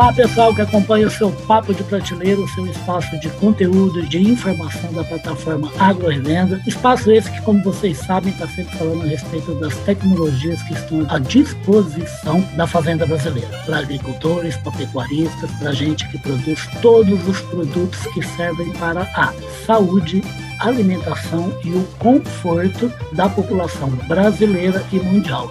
Fala pessoal que acompanha o seu Papo de Prateleira, o seu espaço de conteúdo, de informação da plataforma AgroRevenda. Espaço esse que, como vocês sabem, está sempre falando a respeito das tecnologias que estão à disposição da fazenda brasileira. Para agricultores, para pecuaristas, para gente que produz todos os produtos que servem para a saúde alimentação e o conforto da população brasileira e mundial.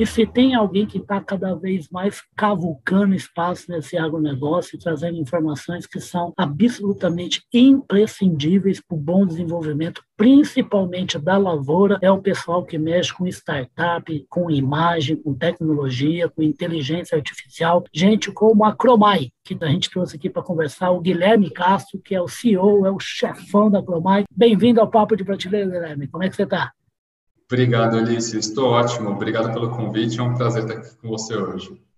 E se tem alguém que está cada vez mais cavucando espaço nesse agronegócio e trazendo informações que são absolutamente imprescindíveis para o bom desenvolvimento, principalmente da lavoura, é o pessoal que mexe com startup, com imagem, com tecnologia, com inteligência artificial, gente como a Cromai, que a gente trouxe aqui para conversar, o Guilherme Castro, que é o CEO, é o chefão da Cromai. Bem-vindo ao Papo de Prateleira, Guilherme. Como é que você está? Obrigado, Alice. Estou ótimo. Obrigado pelo convite. É um prazer estar aqui com você hoje.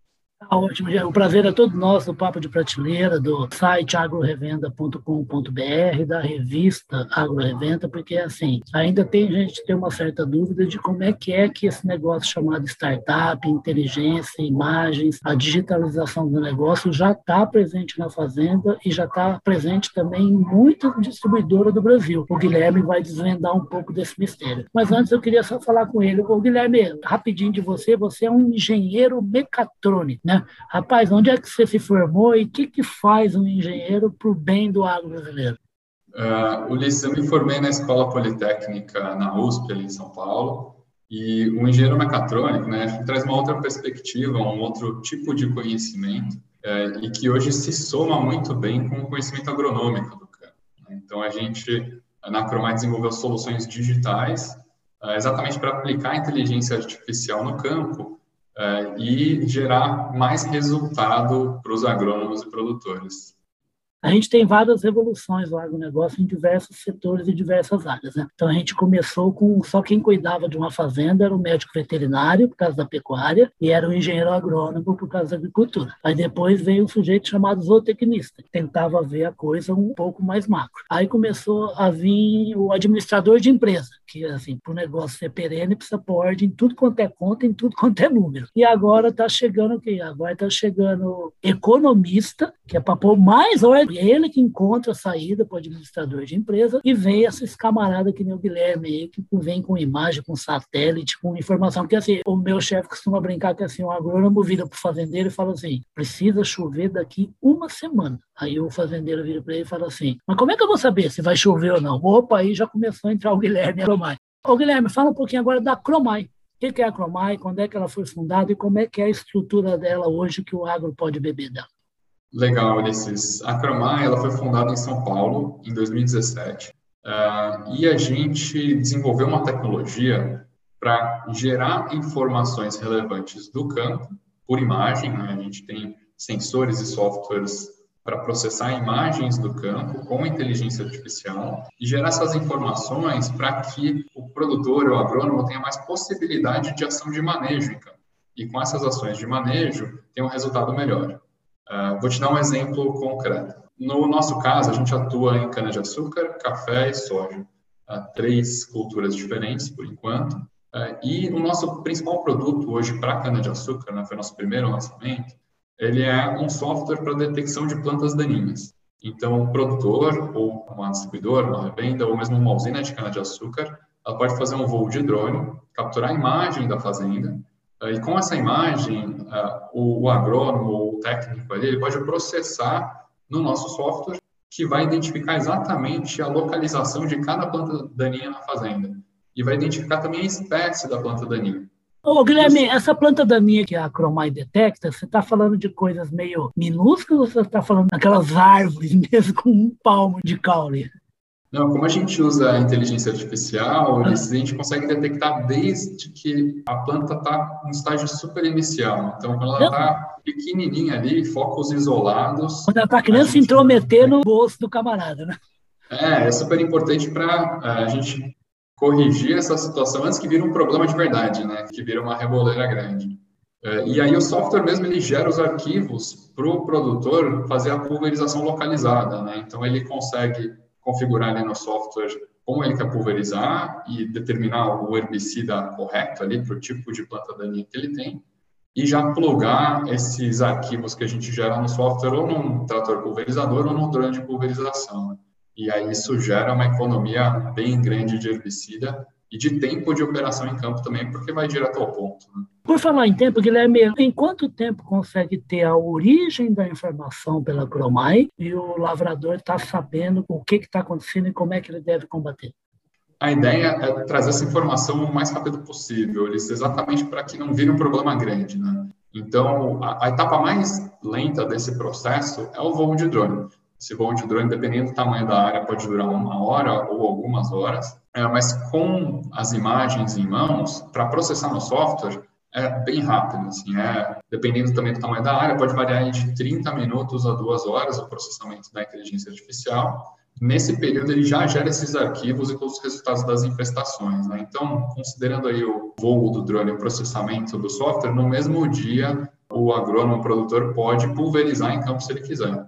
Ótimo, o prazer é todo nosso do Papo de Prateleira, do site agrorevenda.com.br, da revista Agrorevenda, porque assim, ainda tem gente que tem uma certa dúvida de como é que é que esse negócio chamado startup, inteligência, imagens, a digitalização do negócio já está presente na fazenda e já está presente também em muitas distribuidoras do Brasil. O Guilherme vai desvendar um pouco desse mistério. Mas antes eu queria só falar com ele. O Guilherme, rapidinho de você, você é um engenheiro mecatrônico, né? Rapaz, onde é que você se formou e o que, que faz um engenheiro para o bem do agro brasileiro? Uh, Ulisses, eu me formei na Escola Politécnica na USP, ali em São Paulo, e o engenheiro mecatrônico né, traz uma outra perspectiva, um outro tipo de conhecimento, é, e que hoje se soma muito bem com o conhecimento agronômico do campo. Né? Então, a gente, na Cromai, desenvolveu soluções digitais, é, exatamente para aplicar a inteligência artificial no campo, e gerar mais resultado para os agrônomos e produtores. A gente tem várias revoluções no agronegócio em diversos setores e diversas áreas. Né? Então, a gente começou com só quem cuidava de uma fazenda era o médico veterinário, por causa da pecuária, e era o engenheiro agrônomo, por causa da agricultura. Aí depois veio um sujeito chamado zootecnista, que tentava ver a coisa um pouco mais macro. Aí começou a vir o administrador de empresa, que, assim, para o negócio ser perene, precisa pôr ordem em tudo quanto é conta, em tudo quanto é número. E agora está chegando o quê? Agora está chegando economista, que é para pôr mais ordem ele que encontra a saída para o administrador de empresa e vem esses camaradas que nem o Guilherme aí, que vem com imagem, com satélite, com informação. Que assim, o meu chefe costuma brincar que assim, o agrônomo vira para o fazendeiro e fala assim: precisa chover daqui uma semana. Aí o fazendeiro vira para ele e fala assim: mas como é que eu vou saber se vai chover ou não? Opa, aí já começou a entrar o Guilherme e Cromai. Ô Guilherme, fala um pouquinho agora da Cromai. O que é a Cromai? Quando é que ela foi fundada e como é que é a estrutura dela hoje que o agro pode beber dela? Legal, Ulisses. A Cromai ela foi fundada em São Paulo em 2017 uh, ah, e a gente desenvolveu uma tecnologia para gerar informações relevantes do campo por imagem. Né? A gente tem sensores e softwares para processar imagens do campo com inteligência artificial e gerar essas informações para que o produtor ou agrônomo tenha mais possibilidade de ação de manejo em campo. E com essas ações de manejo, tem um resultado melhor. Uh, vou te dar um exemplo concreto. No nosso caso, a gente atua em cana-de-açúcar, café e soja. Uh, três culturas diferentes, por enquanto. Uh, e o nosso principal produto hoje para cana-de-açúcar, né, foi nosso primeiro lançamento, ele é um software para detecção de plantas daninhas. Então, o produtor, ou uma distribuidora, uma revenda, ou mesmo uma usina de cana-de-açúcar, ela pode fazer um voo de drone, capturar a imagem da fazenda, e com essa imagem, o, o agrônomo, o técnico ali, ele pode processar no nosso software que vai identificar exatamente a localização de cada planta daninha na fazenda. E vai identificar também a espécie da planta daninha. Ô, Guilherme, essa planta daninha que a Cromai detecta, você está falando de coisas meio minúsculas ou você está falando daquelas árvores mesmo com um palmo de caule? Não, como a gente usa a inteligência artificial, a gente consegue detectar desde que a planta está no estágio super inicial. Então, quando ela está pequenininha ali, focos isolados. Quando ela está querendo se intrometer no bolso do camarada, né? É, é super importante para a gente corrigir essa situação antes que vire um problema de verdade, né? Que vira uma reboleira grande. É, e aí o software mesmo ele gera os arquivos para o produtor fazer a pulverização localizada, né? Então ele consegue configurar ali no software como ele quer pulverizar e determinar o herbicida correto ali para o tipo de planta daninha que ele tem e já plugar esses arquivos que a gente gera no software ou num trator pulverizador ou num drone de pulverização. Né? E aí isso gera uma economia bem grande de herbicida e de tempo de operação em campo também, porque vai direto ao ponto. Né? Por falar em tempo, Guilherme, em quanto tempo consegue ter a origem da informação pela Cromai e o lavrador está sabendo o que está acontecendo e como é que ele deve combater? A ideia é trazer essa informação o mais rápido possível, exatamente para que não vire um problema grande. Né? Então, a, a etapa mais lenta desse processo é o voo de drone. Esse voo de drone, dependendo do tamanho da área, pode durar uma hora ou algumas horas, é, mas com as imagens em mãos, para processar no software, é bem rápido. Assim, é, dependendo também do tamanho da área, pode variar de 30 minutos a duas horas o processamento da inteligência artificial. Nesse período, ele já gera esses arquivos e todos os resultados das infestações. Né? Então, considerando aí o voo do drone, o processamento do software, no mesmo dia, o agrônomo, produtor, pode pulverizar em campo se ele quiser.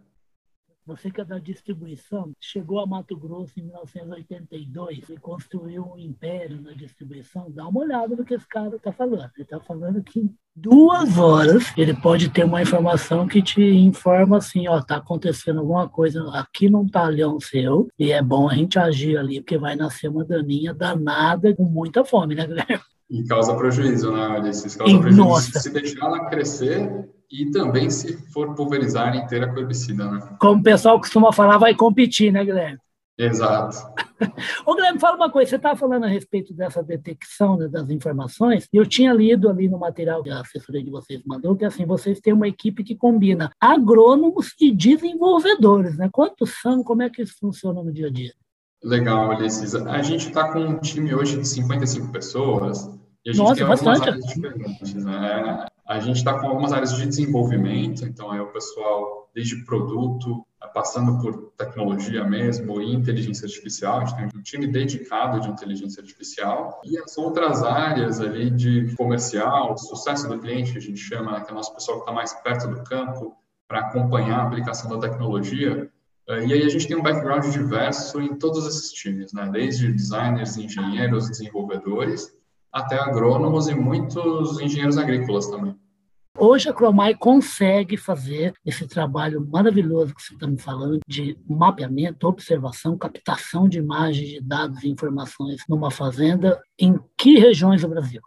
Você que é da distribuição, chegou a Mato Grosso em 1982 e construiu um império na distribuição. Dá uma olhada no que esse cara está falando. Ele está falando que em duas horas ele pode ter uma informação que te informa assim, ó, tá acontecendo alguma coisa aqui num talhão seu e é bom a gente agir ali porque vai nascer uma daninha danada com muita fome, né, Guilherme? E causa prejuízo, né, Ulisses? Causa prejuízo Nossa. se deixar ela crescer e também se for pulverizar inteira com herbicida, né? Como o pessoal costuma falar, vai competir, né, Guilherme? Exato. Ô, Guilherme, fala uma coisa. Você estava falando a respeito dessa detecção né, das informações. Eu tinha lido ali no material que a assessoria de vocês mandou que assim vocês têm uma equipe que combina agrônomos e desenvolvedores, né? Quantos são? Como é que isso funciona no dia a dia? Legal, Ulisses. A gente está com um time hoje de 55 pessoas e a gente Nossa, tem bastante. áreas diferentes. Né? A gente está com algumas áreas de desenvolvimento, então é o pessoal desde produto, passando por tecnologia mesmo e inteligência artificial. A gente tem um time dedicado de inteligência artificial e as outras áreas ali de comercial, sucesso do cliente, que a gente chama, que é o nosso pessoal que está mais perto do campo para acompanhar a aplicação da tecnologia. Eh, e aí a gente tem um background diverso em todos esses times, né? desde designers, engenheiros, desenvolvedores, até agrônomos e muitos engenheiros agrícolas também. Hoje a Cromai consegue fazer esse trabalho maravilhoso que você está me falando de mapeamento, observação, captação de imagens, de dados e informações numa fazenda. Em que regiões do Brasil?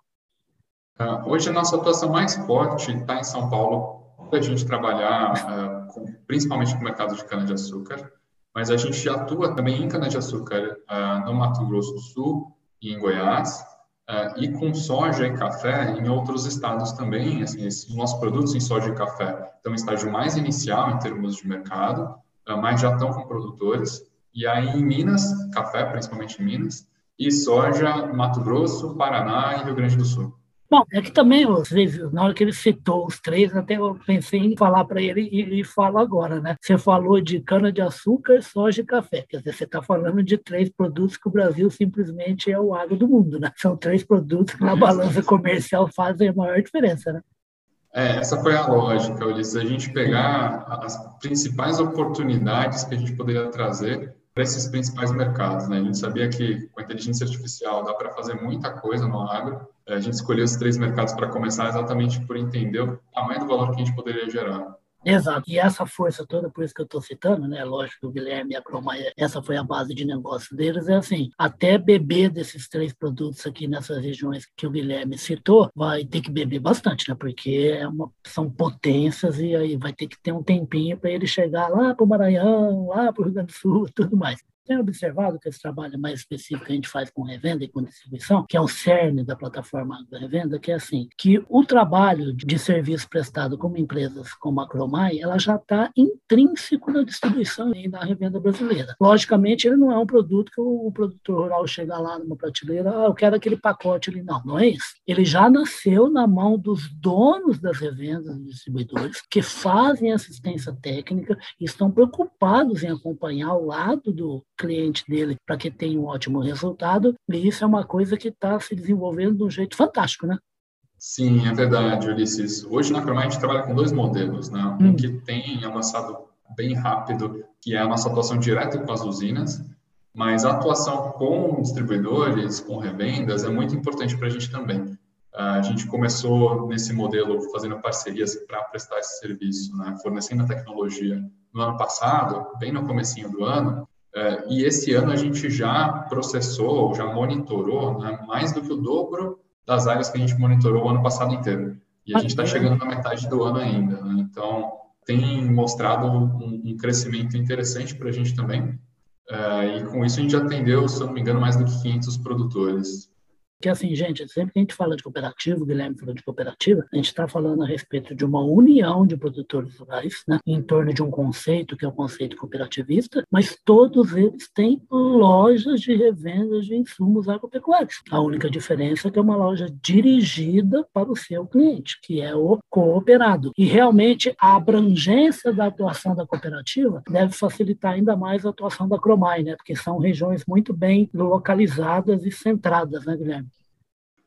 Uh, hoje a nossa atuação mais forte está em São Paulo, a gente trabalhar uh, com, principalmente com o mercado de cana-de-açúcar, mas a gente atua também em cana-de-açúcar uh, no Mato Grosso do Sul e em Goiás, Uh, e com soja e café em outros estados também, assim, esses nossos produtos em soja e café estão em estágio mais inicial em termos de mercado, uh, mas já estão com produtores. E aí em Minas, café, principalmente em Minas, e soja, Mato Grosso, Paraná e Rio Grande do Sul. Bom, é que também, na hora que ele citou os três, até eu pensei em falar para ele e, e falo agora, né? Você falou de cana-de-açúcar, soja e café. Quer dizer, você está falando de três produtos que o Brasil simplesmente é o agro do mundo, né? São três produtos que na balança comercial fazem a maior diferença, né? É, essa foi a lógica, Ulisses. A gente pegar as principais oportunidades que a gente poderia trazer para esses principais mercados. Né? A gente sabia que com a inteligência artificial dá para fazer muita coisa no agro. A gente escolheu esses três mercados para começar exatamente por entender o tamanho do valor que a gente poderia gerar. Exato. E essa força toda, por isso que eu estou citando, né? Lógico que o Guilherme e a Cromaia, essa foi a base de negócio deles, é assim, até beber desses três produtos aqui nessas regiões que o Guilherme citou, vai ter que beber bastante, né? Porque é uma, são potências e aí vai ter que ter um tempinho para ele chegar lá para o Maranhão, lá para o Rio Grande do Sul tudo mais tem observado que esse trabalho mais específico que a gente faz com revenda e com distribuição, que é o cerne da plataforma da revenda, que é assim, que o trabalho de serviço prestado como empresas como a Cromai, ela já está intrínseco na distribuição e na revenda brasileira. Logicamente, ele não é um produto que o, produtor rural chega lá numa prateleira, ah, eu quero aquele pacote ali. Não, não é isso. Ele já nasceu na mão dos donos das revendas e distribuidores que fazem assistência técnica e estão preocupados em acompanhar o lado do cliente dele para que tenha um ótimo resultado. E isso é uma coisa que está se desenvolvendo de um jeito fantástico, né? Sim, é verdade, Ulisses. Hoje na Cromai a gente trabalha com dois modelos, né? Um hum. que tem avançado bem rápido, que é a nossa atuação direta com as usinas. mas a atuação com distribuidores, com revendas, é muito importante para a gente também. A gente começou nesse modelo fazendo parcerias para prestar esse serviço, né? fornecendo a tecnologia no ano passado, bem no comecinho do ano, e esse ano a gente já processou, já monitorou né, mais do que o dobro das áreas que a gente monitorou o ano passado inteiro. E a gente está chegando na metade do ano ainda. Né? Então, tem mostrado um, um crescimento interessante para a gente também. É, e com isso a gente atendeu, se eu não me engano, mais do que 500 produtores. Que assim, gente, sempre que a gente fala de cooperativa, o Guilherme falou de cooperativa, a gente está falando a respeito de uma união de produtores rurais, né, em torno de um conceito que é o conceito cooperativista, mas todos eles têm lojas de revendas de insumos agropecuários. A única diferença é que é uma loja dirigida para o seu cliente, que é o cooperado. E realmente a abrangência da atuação da cooperativa deve facilitar ainda mais a atuação da Cromai, né, porque são regiões muito bem localizadas e centradas, né, Guilherme?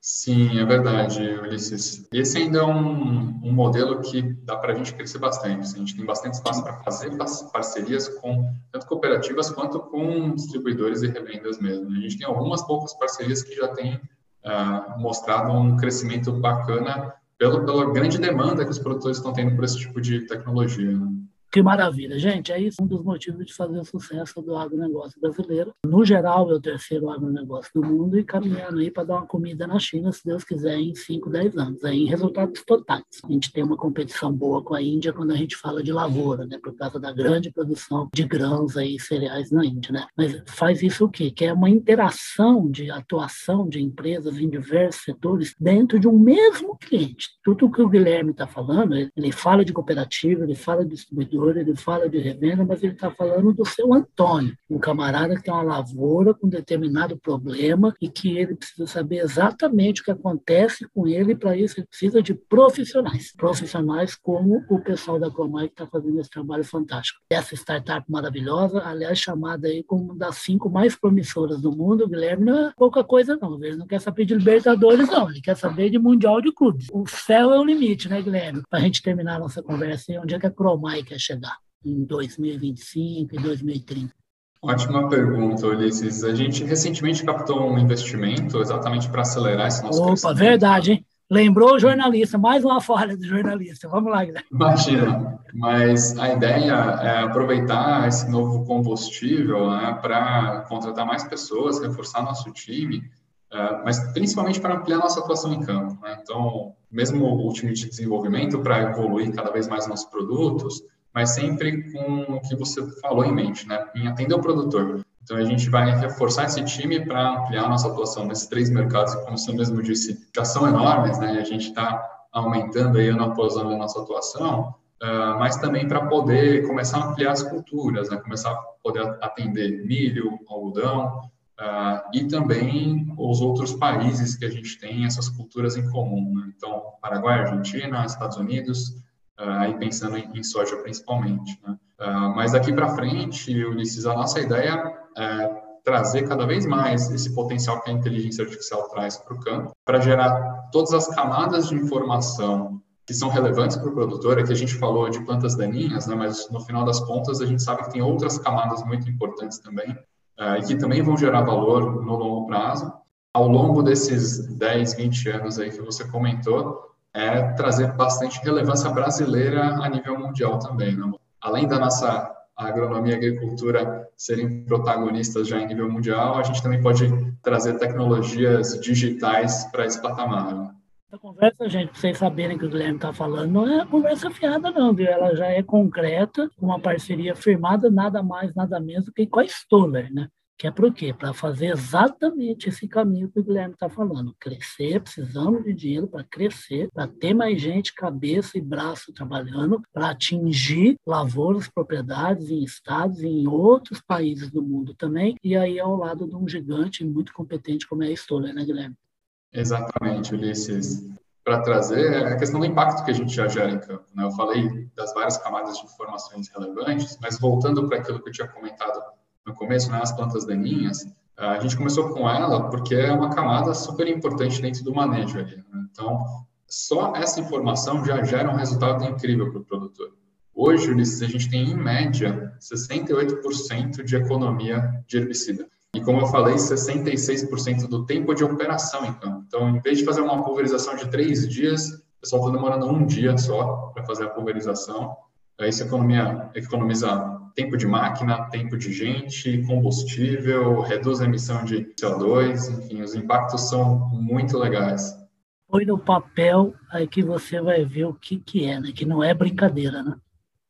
Sim, é verdade, Ulisses. Esse ainda é um, um modelo que dá para a gente crescer bastante. A gente tem bastante espaço para fazer parcerias com tanto cooperativas quanto com distribuidores e revendas mesmo. A gente tem algumas poucas parcerias que já têm uh, mostrado um crescimento bacana pelo, pela grande demanda que os produtores estão tendo por esse tipo de tecnologia. Né? Que maravilha, gente. É isso um dos motivos de fazer o sucesso do agronegócio brasileiro. No geral, é o terceiro agronegócio do mundo e caminhando aí para dar uma comida na China, se Deus quiser, em 5, 10 anos. Aí, em resultados totais. A gente tem uma competição boa com a Índia quando a gente fala de lavoura, né? Por causa da grande produção de grãos aí, cereais na Índia, né? Mas faz isso o quê? Que é uma interação de atuação de empresas em diversos setores dentro de um mesmo cliente. Tudo que o Guilherme está falando, ele fala de cooperativa, ele fala de distribuidor, ele fala de revenda, mas ele está falando do seu Antônio, um camarada que tem uma lavoura com determinado problema e que ele precisa saber exatamente o que acontece com ele, e para isso ele precisa de profissionais. Profissionais como o pessoal da Comai que está fazendo esse trabalho fantástico. Essa startup maravilhosa, aliás, chamada aí como uma das cinco mais promissoras do mundo, o Guilherme não é pouca coisa não, ele não quer saber de Libertadores não, ele quer saber de Mundial de Clubes. O céu é o limite, né, Guilherme? Para a gente terminar a nossa conversa, onde é que a Cromai quer chegar em 2025 e 2030? Ótima pergunta, Ulisses. A gente recentemente captou um investimento exatamente para acelerar esse nosso Opa, verdade, hein? Lembrou o jornalista, mais uma falha do jornalista. Vamos lá, Guilherme. Imagina, mas a ideia é aproveitar esse novo combustível né, para contratar mais pessoas, reforçar nosso time, uh, mas principalmente para ampliar nossa atuação em campo. Né? Então, mesmo o time de desenvolvimento para evoluir cada vez mais nossos produtos, mas sempre com o que você falou em mente, né? em atender o produtor. Então, a gente vai reforçar esse time para ampliar nossa atuação nesses três mercados, que, como você mesmo disse, já são enormes, né? a gente está aumentando aí ano após ano a nossa atuação, uh, mas também para poder começar a ampliar as culturas, né? começar a poder atender milho, algodão, uh, e também os outros países que a gente tem essas culturas em comum. Né? Então, Paraguai, Argentina, Estados Unidos, aí pensando em, soja principalmente. Né? Ah, mas daqui para frente, Ulisses, a nossa ideia é trazer cada vez mais esse potencial que a inteligência artificial traz para o campo, para gerar todas as camadas de informação que são relevantes para o produtor, é que a gente falou de plantas daninhas, né, mas no final das contas a gente sabe que tem outras camadas muito importantes também, uh, e que também vão gerar valor no longo prazo. Ao longo desses 10, 20 anos aí que você comentou, é trazer bastante relevância brasileira a nível mundial também. Né? Além da nossa agronomia e agricultura serem protagonistas já em nível mundial, a gente também pode trazer tecnologias digitais para esse patamar. Né? A conversa, gente, para vocês saberem que o Guilherme está falando, não é conversa fiada, não, viu? Ela já é concreta, uma parceria firmada, nada mais, nada menos que com a Stoller, né? Que é para quê? Para fazer exatamente esse caminho que o Guilherme está falando. Crescer, precisamos de dinheiro para crescer, para ter mais gente, cabeça e braço trabalhando, para atingir lavouras, propriedades em estados e em outros países do mundo também, e aí ao lado de um gigante muito competente como é a Stoller, né, Guilherme? Exatamente, Ulisses. Para trazer a questão do impacto que a gente já gera em campo. Né? Eu falei das várias camadas de informações relevantes, mas voltando para aquilo que eu tinha comentado no começo, né, as plantas daninhas, a gente começou com ela porque é uma camada super importante dentro do manejo ali. Né? Então, só essa informação já gera um resultado incrível para o produtor. Hoje, Ulisses, a gente tem, em média, 68% de economia de herbicida. E como eu falei, 66% do tempo de operação em campo. Então, em vez de fazer uma pulverização de três dias, o pessoal está demorando um dia só para fazer a pulverização. Isso economia, economiza tempo de máquina, tempo de gente, combustível, reduz a emissão de CO2, enfim, os impactos são muito legais. Põe no papel aí que você vai ver o que, que é, né? Que não é brincadeira, né?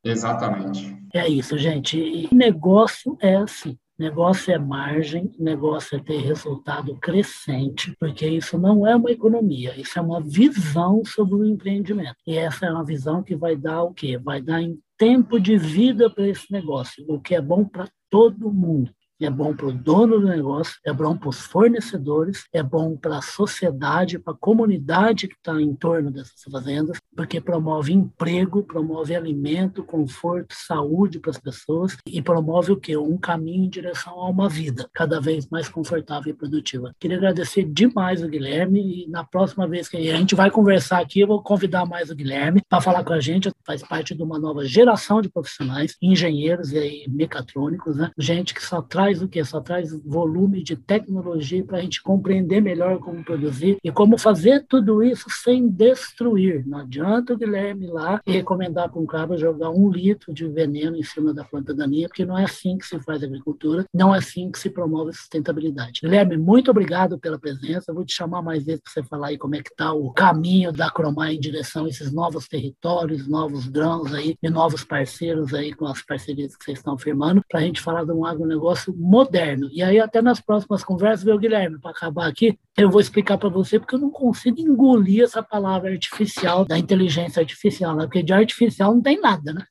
Exatamente. É isso, gente. E negócio é assim. Negócio é margem, negócio é ter resultado crescente, porque isso não é uma economia, isso é uma visão sobre o empreendimento. E essa é uma visão que vai dar o quê? Vai dar tempo de vida para esse negócio, o que é bom para todo mundo é bom para o dono do negócio, é bom para os fornecedores, é bom para a sociedade, para a comunidade que está em torno dessas fazendas, porque promove emprego, promove alimento, conforto, saúde para as pessoas e promove o quê? Um caminho em direção a uma vida cada vez mais confortável e produtiva. Queria agradecer demais o Guilherme e na próxima vez que a gente vai conversar aqui, eu vou convidar mais o Guilherme para falar com a gente, faz parte de uma nova geração de profissionais, engenheiros e mecatrônicos, né? Gente que só traz o quê? Só traz volume de tecnologia para a gente compreender melhor como produzir e como fazer tudo isso sem destruir. Não adianta o Guilherme ir lá e recomendar para um cara jogar um litro de veneno em cima da planta daninha, porque não é assim que se faz agricultura, não é assim que se promove sustentabilidade. Guilherme, muito obrigado pela presença. Vou te chamar mais vezes para você falar aí como é que está o caminho da Cromar em direção a esses novos territórios, novos grãos aí e novos parceiros aí com as parcerias que vocês estão firmando, para a gente falar de um agronegócio moderno. E aí, até nas próximas conversas, meu Guilherme, para acabar aqui, eu vou explicar para você porque eu não consigo engolir essa palavra artificial, da inteligência artificial, né? porque de artificial não tem nada, né?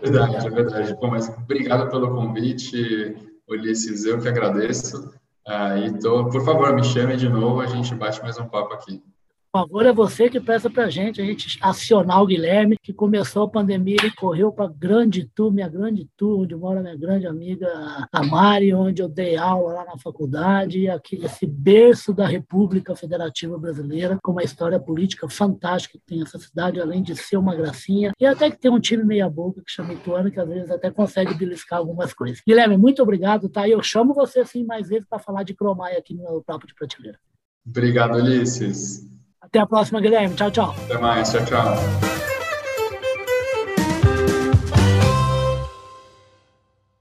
Verdade, é verdade. Bom, mas obrigado pelo convite, Ulisses, eu que agradeço. Ah, e tô, por favor, me chame de novo, a gente bate mais um papo aqui favor é você que peça para a gente, a gente acionar o Guilherme, que começou a pandemia, ele correu para Grande Tu, minha Grande Tu, onde mora minha grande amiga a Mari, onde eu dei aula lá na faculdade, e aqui esse berço da República Federativa Brasileira, com uma história política fantástica que tem essa cidade, além de ser uma gracinha, e até que tem um time meia boca que chama Ituano, que às vezes até consegue beliscar algumas coisas. Guilherme, muito obrigado, tá? E eu chamo você assim mais vezes para falar de Cromai aqui no Papo de Prateleira. Obrigado, Ulisses. Até a próxima, Guilherme. Tchau, tchau. Até mais. Tchau, tchau.